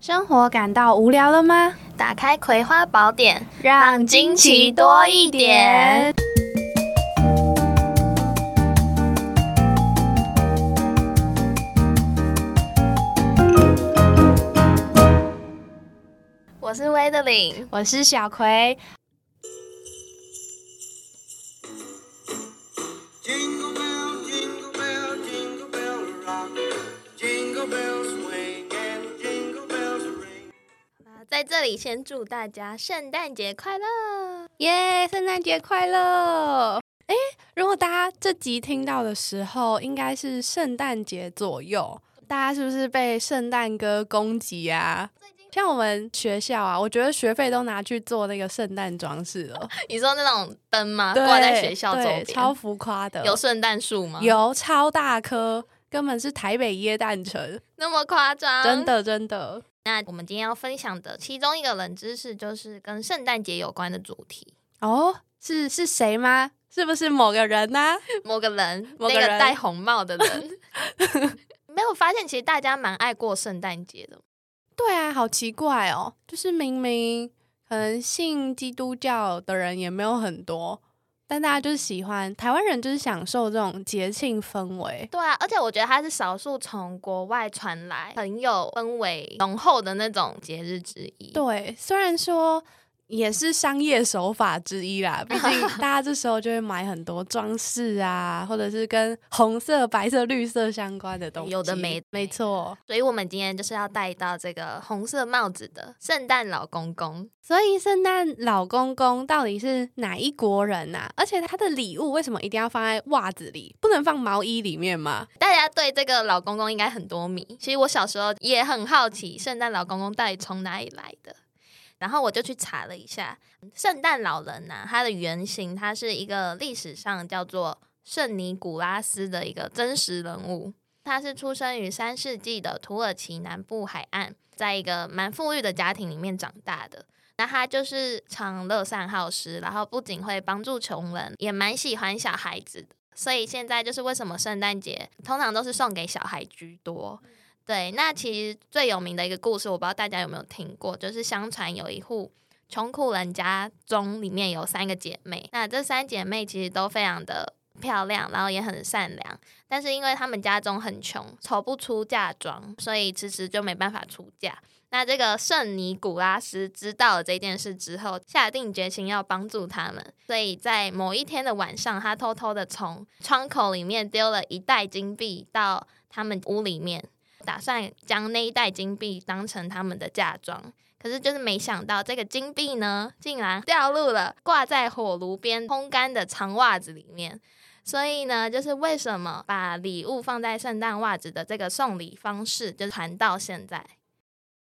生活感到无聊了吗？打开《葵花宝典》，让惊奇多一点。我是威德林，我是小葵。在这里先祝大家圣诞节快乐！耶！圣诞节快乐！诶，如果大家这集听到的时候，应该是圣诞节左右，大家是不是被圣诞歌攻击啊？像我们学校啊，我觉得学费都拿去做那个圣诞装饰了，你说那种灯吗？对挂在学校周边，超浮夸的，有圣诞树吗？有超大颗，根本是台北耶诞城，那么夸张？真。的真的。那我们今天要分享的其中一个冷知识，就是跟圣诞节有关的主题。哦，是是谁吗？是不是某个人呢、某个人，某个那个戴红帽的人，没有发现，其实大家蛮爱过圣诞节的。对啊，好奇怪哦，就是明明可能信基督教的人也没有很多，但大家就是喜欢台湾人，就是享受这种节庆氛围。对啊，而且我觉得它是少数从国外传来很有氛围浓厚的那种节日之一。对，虽然说也是商业手法之一啦，毕竟 大家这时候就会买很多装饰啊，或者是跟红色、白色、绿色相关的东西。有的没的没错。所以我们今天就是要带到这个红色帽子的圣诞老公公。所以圣诞老公公到底是哪一国人呐、而且他的礼物为什么一定要放在袜子里，不能放毛衣里面吗？大家对这个老公公应该很多谜。其实我小时候也很好奇，圣诞老公公到底从哪里来的。然后我就去查了一下，圣诞老人呐、他的原型他是一个历史上叫做圣尼古拉斯的一个真实人物。他是出生于三世纪的土耳其南部海岸，在一个蛮富裕的家庭里面长大的。那他就是常乐善好施，然后不仅会帮助穷人，也蛮喜欢小孩子的。所以现在就是为什么圣诞节通常都是送给小孩居多。对，那其实最有名的一个故事，我不知道大家有没有听过，就是相传有一户穷苦人家中，里面有三个姐妹，那这三姐妹其实都非常的漂亮，然后也很善良，但是因为她们家中很穷，筹不出嫁妆，所以迟迟就没办法出嫁。那这个圣尼古拉斯知道了这件事之后，下定决心要帮助他们，所以在某一天的晚上，他偷偷的从窗口里面丢了一袋金币到他们屋里面，打算将那一袋金币当成他们的嫁妆。可是就是没想到，这个金币呢，竟然掉入了挂在火炉边烘干的长袜子里面。所以呢，就是为什么把礼物放在圣诞袜子的这个送礼方式，就传到现在。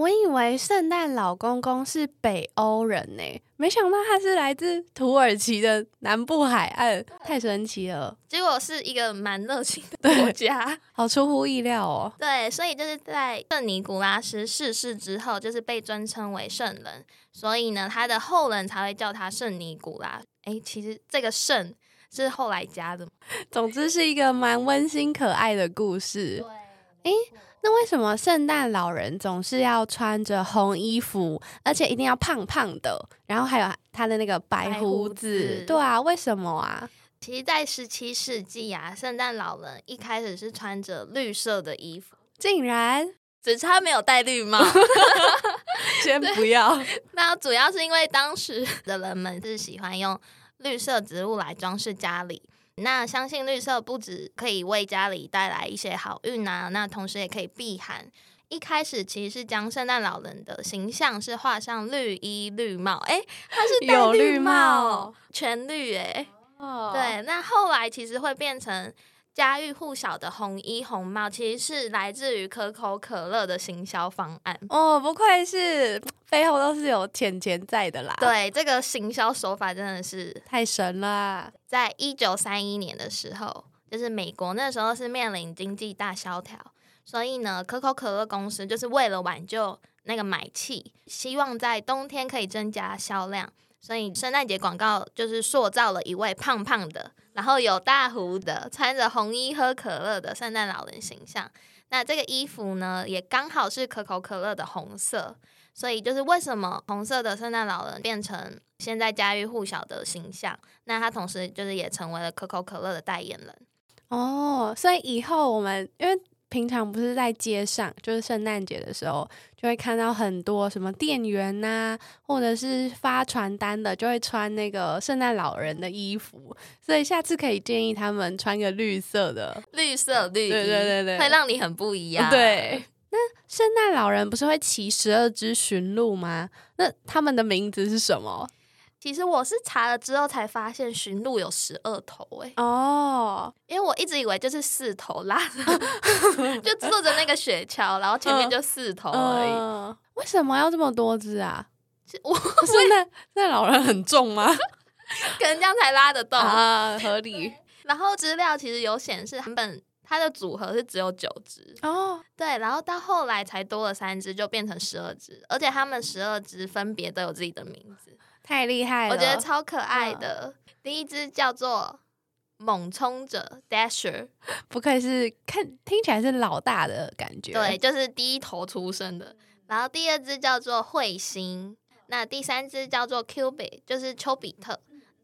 我以为圣诞老公公是北欧人呢、没想到他是来自土耳其的南部海岸，太神奇了，结果是一个蛮热情的国家，好出乎意料哦。对，所以就是在圣尼古拉斯逝世之后，就是被尊称为圣人，所以呢，他的后人才会叫他圣尼古拉。诶，其实这个圣是后来加的，总之是一个蛮温馨可爱的故事。那为什么圣诞老人总是要穿着红衣服，而且一定要胖胖的，然后还有他的那个白白胡？子对啊，为什么啊？其实，在十七世纪啊，圣诞老人一开始是穿着绿色的衣服，竟然 只差没有戴绿帽。先不要，那主要是因为当时的人们是喜欢用绿色植物来装饰家里。那相信绿色不止可以为家里带来一些好运啊，那同时也可以避寒。一开始其实是将圣诞老人的形象是画上绿衣绿帽，诶，他是戴有绿帽帽，全绿诶。哦，对，那后来其实会变成家喻户晓的红衣红帽，其实是来自于可口可乐的行销方案。哦，不愧是背后都是有钱钱在的啦。，对，这个行销手法真的是太神了啊。在一九三一年的时候，就是美国那时候是面临经济大萧条，所以呢，可口可乐公司就是为了挽救那个买气，希望在冬天可以增加销量，所以圣诞节广告就是塑造了一位胖胖的，然后有大胡的，穿着红衣喝可乐的圣诞老人形象。那这个衣服呢，也刚好是可口可乐的红色，所以就是为什么红色的圣诞老人变成现在家喻户晓的形象，那他同时就是也成为了可口可乐的代言人。哦，所以以后我们因为平常不是在街上，就是圣诞节的时候，就会看到很多什么店员呐、或者是发传单的，就会穿那个圣诞老人的衣服。所以下次可以建议他们穿个绿色的。绿色绿衣，对对对对会让你很不一样。对，那圣诞老人不是会骑十二只驯鹿吗？那他们的名字是什么？其实我是查了之后才发现，驯鹿有十二头诶、哦，因为我一直以为就是四头拉着，就坐着那个雪橇，然后前面就四头而已。嗯为什么要这么多只啊？我圣诞圣诞老人很重吗？可能这样才拉得动。啊，合理然后资料其实有显示，原本它的组合是只有九只，哦。对，然后到后来才多了三只，就变成十二只，而且它们十二只分别都有自己的名字，太厉害了！我觉得超可爱的。第一只叫做猛冲者 Dasher，不愧是看听起来是老大的感觉。对，，就是第一头出生的。然后第二只叫做彗星，那第三只叫做 Cupid，就是丘比特。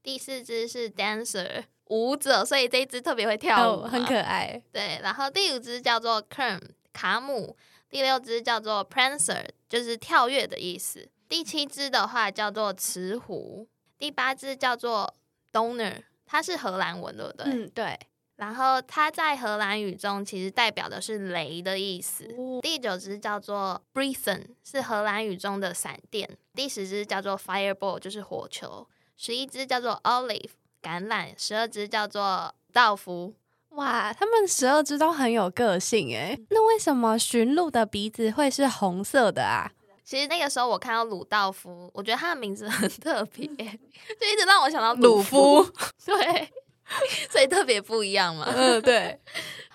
第四只是 Dancer 舞者，所以这一只特别会跳舞、哦，很可。爱。对，然后第五只叫做 Kerm 卡姆，第六只叫做 Prancer，就是跳跃的意思。第七只的话叫做雌狐，第八只叫做 Donner，它是荷兰文，对不对？嗯，对。然后它在荷兰语中其实代表的是雷的意思。哦第九只叫做 Breathen，是荷兰语中的闪电。第十只叫做 Fireball，就是火球。十一只叫做 Olive 橄榄，十二只叫做道夫。哇，他们十二只都很有个性诶。那为什么驯鹿的鼻子会是红色的啊？其实那个时候我看到鲁道夫，我觉得他的名字很特别，就一直让我想到鲁夫。对，所以特别不一样嘛。嗯，对。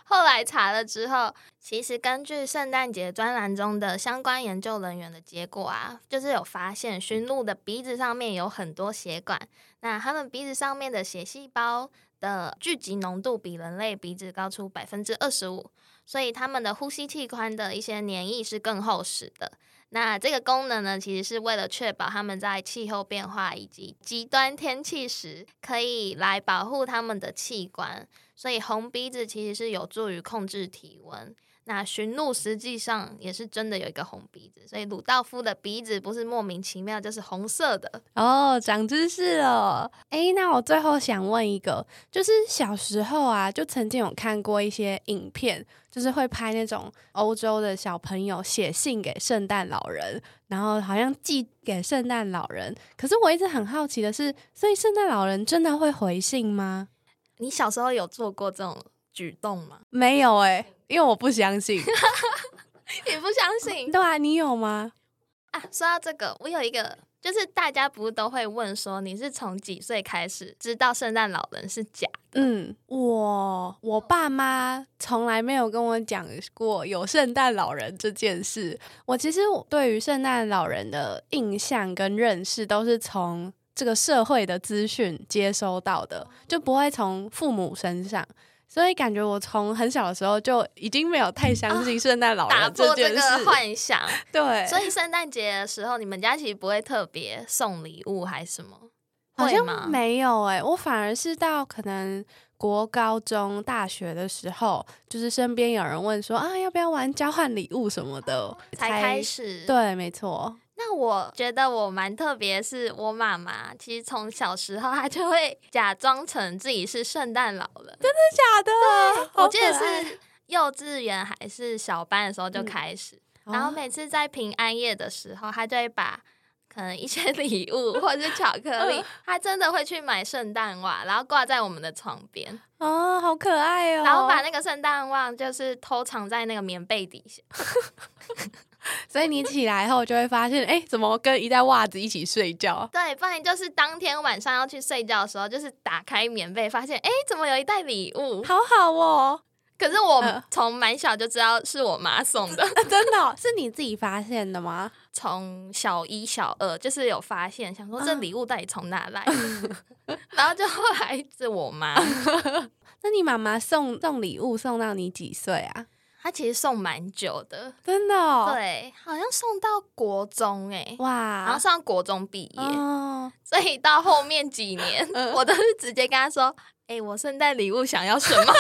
后来查了之后，其实根据圣诞节专栏中的相关研究人员的结果啊，就是有发现驯鹿的鼻子上面有很多血管，那它们鼻子上面的血细胞的聚集浓度比人类鼻子高出百分之二十五，所以它们的呼吸器官的一些黏液是更厚实的。那这个功能呢，其实是为了确保它们在气候变化以及极端天气时，可以来保护它们的器官。所以红鼻子其实是有助于控制体温。那驯鹿实际上也是真的有一个红鼻子，所以鲁道夫的鼻子不是莫名其妙就是红色的。哦，长知识了。诶，那我最后想问一个，就是小时候啊，就曾经有看过一些影片，就是会拍那种欧洲的小朋友写信给圣诞老人，然后好像寄给圣诞老人。可是我一直很好奇的是，所以圣诞老人真的会回信吗？你小时候有做过这种举动吗？没有诶，因为我不相信。你不相信对啊，你有吗？啊？说到这个，我有一个，就是大家不是都会问说，你是从几岁开始知道圣诞老人是假的？嗯，我我爸妈从来没有跟我讲过有圣诞老人这件事。我其实我对于圣诞老人的印象跟认识都是从这个社会的资讯接收到的，就不会从父母身上。所以感觉我从很小的时候就已经没有太相信圣诞老打人破这个件事。幻想。对，所以圣诞节的时候，你们家其实不会特别送礼物还是什么？好像没有诶、我反而是到可能国高中、大学的时候，就是身边有人问说啊，要不要玩交换礼物什么的，才开。始。对，没错。那我觉得我蛮特别，是我妈妈其实从小时候她就会假装成自己是圣诞老人，真的假的，我记得是幼稚园还是小班的时候就开始，然后哦每次在平安夜的时候，她就会把。可能一些礼物或者是巧克力，她真的会去买圣诞袜，然后挂在我们的床边，哦，好可爱哦。然后把那个圣诞袜就是偷藏在那个棉被底下。所以你起来后就会发现，哎、怎么跟一袋袜子一起睡觉？对，不然就是当天晚上要去睡觉的时候，就是打开棉被，发现哎，诶怎么有一袋礼物？好好哦，可是我嗯从蛮小就知道是我妈送的，真的哦、是你自己发现的吗？从小一、小二就是有发现，想说这嗯礼物到底从哪来，然后就后来是我妈，那你妈妈送送礼物送到你几岁啊？他其实送蛮久的，真的、哦，，对，好像送到国中哎、哇，然后上国中毕业，哦，所以到后面几年，嗯我都是直接跟他说：“哎、我圣诞礼物想要什么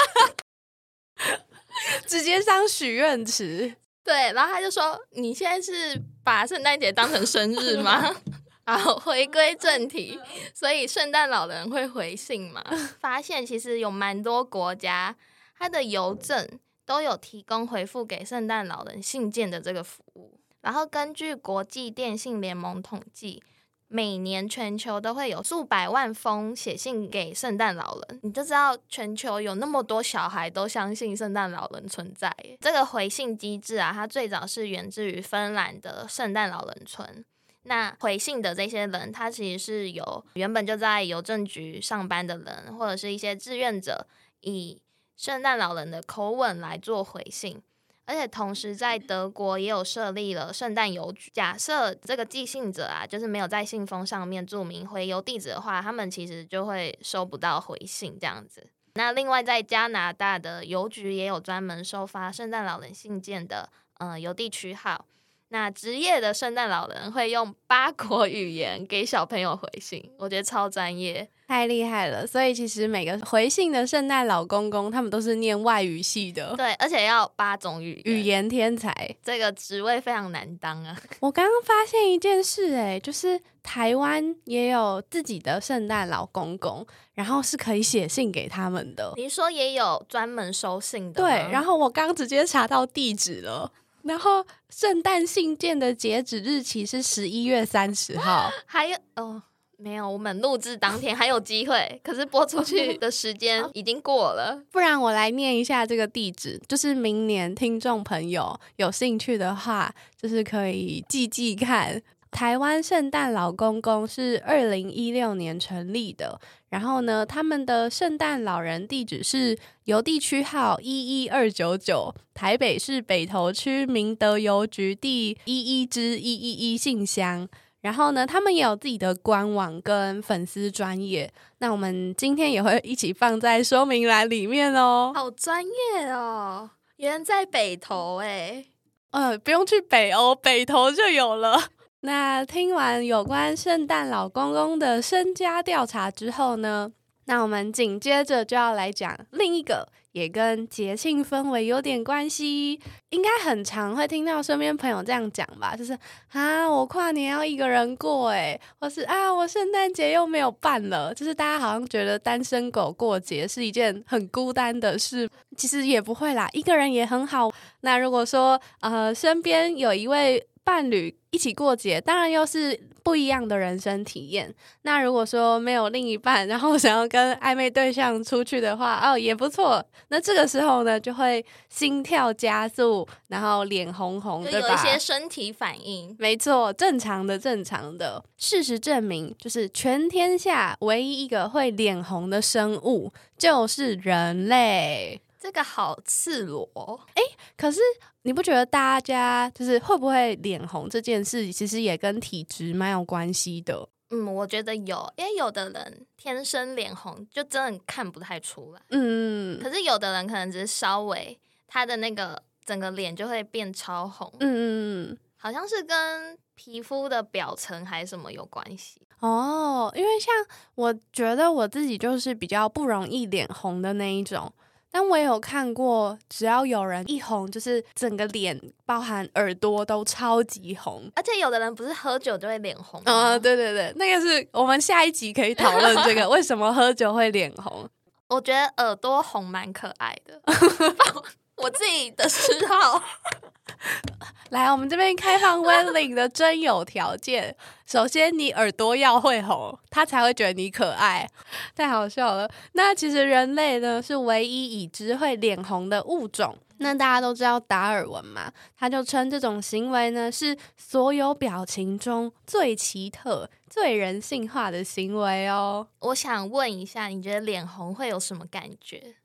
直接上许愿池，？”对，然后他就说：“你现在是把圣诞节当成生日吗？” 然后，回归正题，所以圣诞老人会回信嘛？发现其实有蛮多国家，它的邮政都有提供回复给圣诞老人信件的这个服务。然后根据国际电信联盟统计，每年全球都会有数百万封写信给圣诞老人，你就知道全球有那么多小孩都相信圣诞老人存在。这个回信机制啊，它最早是源自于芬兰的圣诞老人村。那回信的这些人，他其实是有原本就在邮政局上班的人，或者是一些志愿者，以圣诞老人的口吻来做回信。而且同时在德国也有设立了圣诞邮局。假设这个寄信者啊，就是没有在信封上面注明回邮地址的话，他们其实就会收不到回信这样子。那另外在加拿大的邮局也有专门收发圣诞老人信件的呃邮递区号。那职业的圣诞老人会用八国语言给小朋友回信，我觉得超专业。太厉害了！所以其实每个回信的圣诞老公公，他们都是念外语系的，对，而且要八种语语言天才。这个职位非常难当啊。我刚刚发现一件事、哎，就是台湾也有自己的圣诞老公公，然后是可以写信给他们的。你说也有专门收信的，对，然后我刚直接查到地址了，然后圣诞信件的截止日期是十一月三十号。还有哦，没有，我们录制当天还有机会，可是播出去的时间已经过了。不然我来念一下这个地址，就是明年听众朋友有兴趣的话，就是可以记记看。台湾圣诞老公公是二零一六年成立的，然后呢，他们的圣诞老人地址是邮地区号一一二九九，台北市北投区明德邮局第一一支一一一信箱。然后呢，他们也有自己的官网跟粉丝专业，那我们今天也会一起放在说明栏里面哦。好专业哦，原来在北投哎。呃，不用去北欧，北投就有了。那听完有关圣诞老公公的身家调查之后呢，那我们紧接着就要来讲另一个也跟节庆氛围有点关系，应该很常会听到身边朋友这样讲吧，就是啊，我跨年要一个人过，诶，或是啊，我圣诞节又没有办了，就是大家好像觉得单身狗过节是一件很孤单的事，其实也不会啦，一个人也很好。那如果说呃身边有一位伴侣一起过节，当然又是不一样的人生体验。那如果说没有另一半，然后想要跟暧昧对象出去的话，哦也不错。那这个时候呢，就会心跳加速，然后脸红红，对吧？有一些身体反应。没错，正常的，正常的。事实证明，就是全天下唯一一个会脸红的生物就是人类。这个好赤裸哦，可是你不觉得大家就是会不会脸红这件事，其实也跟体质蛮有关系的？嗯，我觉得有，因为有的人天生脸红，就真的看不太出来。嗯可是有的人可能只是稍微他的那个整个脸就会变超红，嗯嗯好像是跟皮肤的表层还是什么有关系。哦，因为像我觉得我自己就是比较不容易脸红的那一种。但我也有看过，只要有人一红，就是整个脸，包含耳朵都超级红。而且有的人不是喝酒就会脸红吗，嗯，对对对，那个是我们下一集可以讨论这个，为什么喝酒会脸红？我觉得耳朵红蛮可爱的，我自己的嗜好。来，我们这边开放 Welling 的真有条件。首先，你耳朵要会红，他才会觉得你可爱。太好笑了。那其实人类呢是唯一已知会脸红的物种。那大家都知道达尔文嘛，他就称这种行为呢是所有表情中最奇特、最人性化的行为哦。我想问一下，你觉得脸红会有什么感觉？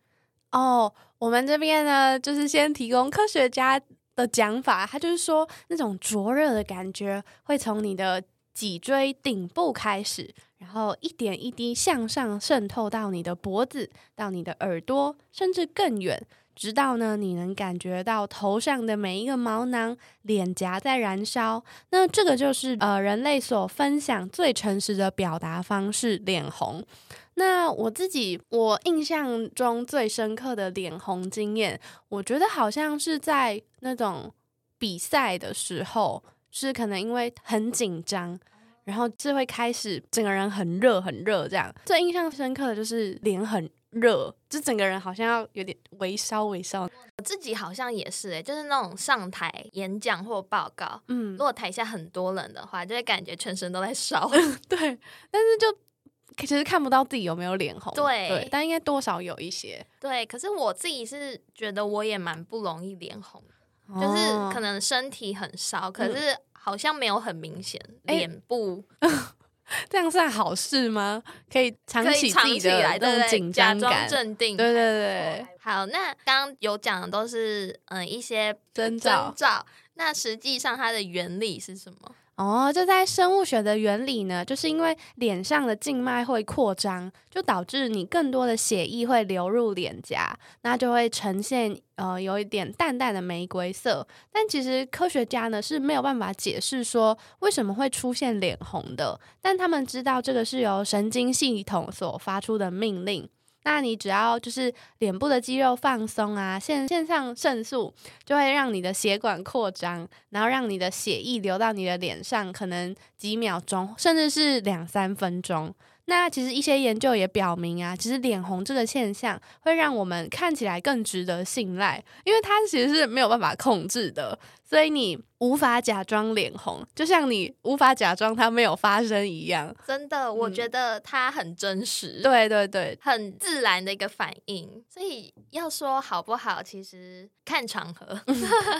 哦，我们这边呢，就是先提供科学家的讲法，他就是说那种灼热的感觉会从你的脊椎顶部开始，然后一点一滴向上渗透到你的脖子，到你的耳朵，甚至更远。直到呢你能感觉到头上的每一个毛囊、脸颊在燃烧。那这个就是呃人类所分享最诚实的表达方式——脸红。那我自己，我印象中最深刻的脸红经验，我觉得好像是在那种比赛的时候，是可能因为很紧张，然后就会开始整个人很热很热这样。最印象深刻的就是脸很热，就整个人好像要有点微烧微烧。我自己好像也是诶、就是那种上台演讲或报告，嗯如，果台下很多人的话，就会感觉全身都在烧。对，但是就其实看不到自己有没有脸红，对对，但应该多少有一些，对，可是我自己是觉得我也蛮不容易脸红的，就是哦可能身体很烧，可是好像没有很明显，哎脸部 这样算好事吗？可以藏起自己来，的那种紧张感，镇定。对对对，好，那刚刚有讲的都是嗯一些征兆，那实际上它的原理是什么？哦，就在生物学的原理呢，就是因为脸上的静脉会扩张，就导致你更多的血液会流入脸颊，那就会呈现呃有一点淡淡的玫瑰色。但其实科学家呢是没有办法解释说为什么会出现脸红的，但他们知道这个是由神经系统所发出的命令。那你只要就是脸部的肌肉放松啊，腺腺上腺素就会让你的血管扩张，然后让你的血液流到你的脸上，可能几秒钟，甚至是两三分钟。那其实一些研究也表明啊，其实脸红这个现象会让我们看起来更值得信赖，因为它其实是没有办法控制的，所以你无法假装脸红，就像你无法假装它没有发生一样。真的，我嗯觉得它很真实，，对对对，很自然的一个反应。所以要说好不好，其实看场合。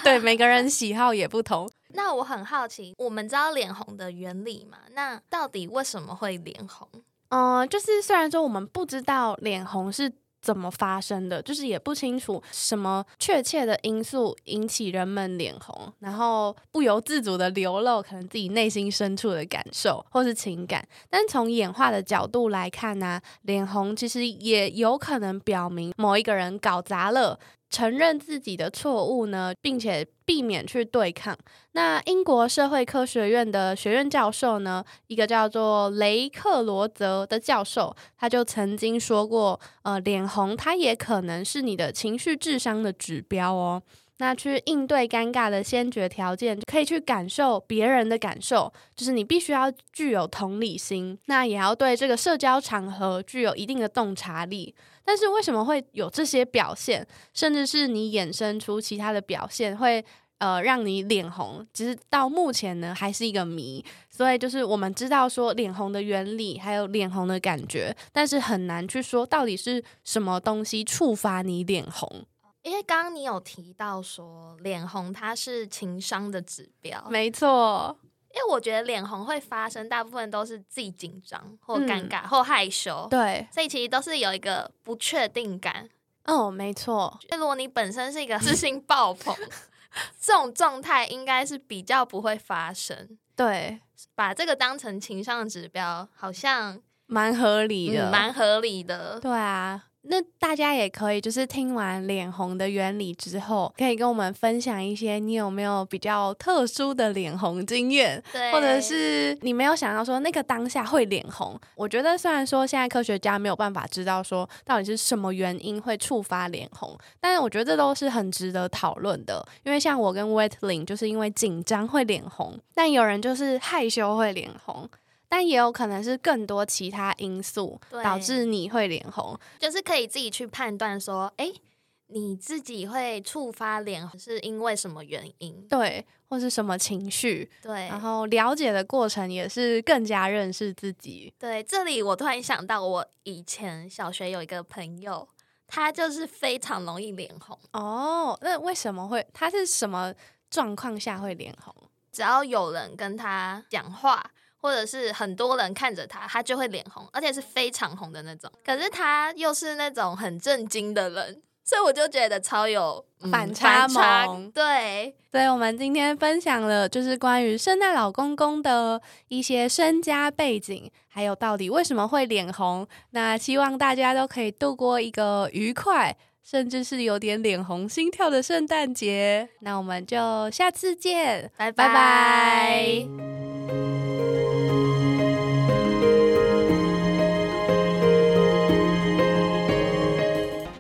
对，每个人喜好也不同。那我很好奇，我们知道脸红的原理嘛？那到底为什么会脸红？嗯、就是虽然说我们不知道脸红是怎么发生的，就是也不清楚什么确切的因素引起人们脸红，然后不由自主的流露可能自己内心深处的感受或是情感。但从演化的角度来看呢、脸红其实也有可能表明某一个人搞砸了。承认自己的错误呢，并且避免去对抗。那英国社会科学院的学院教授呢，一个叫做雷克罗泽的教授，他就曾经说过，呃，脸红它也可能是你的情绪智商的指标哦。那去应对尴尬的先决条件，可以去感受别人的感受，就是你必须要具有同理心，那也要对这个社交场合具有一定的洞察力。但是为什么会有这些表现，甚至是你衍生出其他的表现，会呃让你脸红？其实到目前呢还是一个谜。所以就是我们知道说脸红的原理，还有脸红的感觉，但是很难去说到底是什么东西触发你脸红。因为刚刚你有提到说脸红它是情商的指标，没错，我觉得脸红会发生，大部分都是自己紧张或尴嗯尬、或害羞，对，所以其实都是有一个不确定感。哦，没错，就如果你本身是一个自信爆棚，这种状态应该是比较不会发生。对，把这个当成情商指标，好像蛮合理的，嗯蛮、合理的。对啊。那大家也可以，就是听完脸红的原理之后，可以跟我们分享一些你有没有比较特殊的脸红经验，对，或者是你没有想到说那个当下会脸红。我觉得虽然说现在科学家没有办法知道说到底是什么原因会触发脸红，但是我觉得这都是很值得讨论的。因为像我跟 Wetling 就是因为紧张会脸红，但有人就是害羞会脸红。但也有可能是更多其他因素导致你会脸红，就是可以自己去判断说，哎、你自己会触发脸红是因为什么原因？对，或是什么情绪，对，然后了解的过程也是更加认识自己。对，这里我突然想到，我以前小学有一个朋友，他就是非常容易脸红，哦，那为什么会？他是什么状况下会脸红？只要有人跟他讲话。或者是很多人看着他，他就会脸红，而且是非常红的那种。可是他又是那种很震惊的人，所以我就觉得超有、嗯反差差萌对，所以我们今天分享了就是关于圣诞老公公的一些身家背景，还有到底为什么会脸红。那希望大家都可以度过一个愉快。甚至是有点脸红心跳的圣诞节。那我们就下次见，拜拜拜拜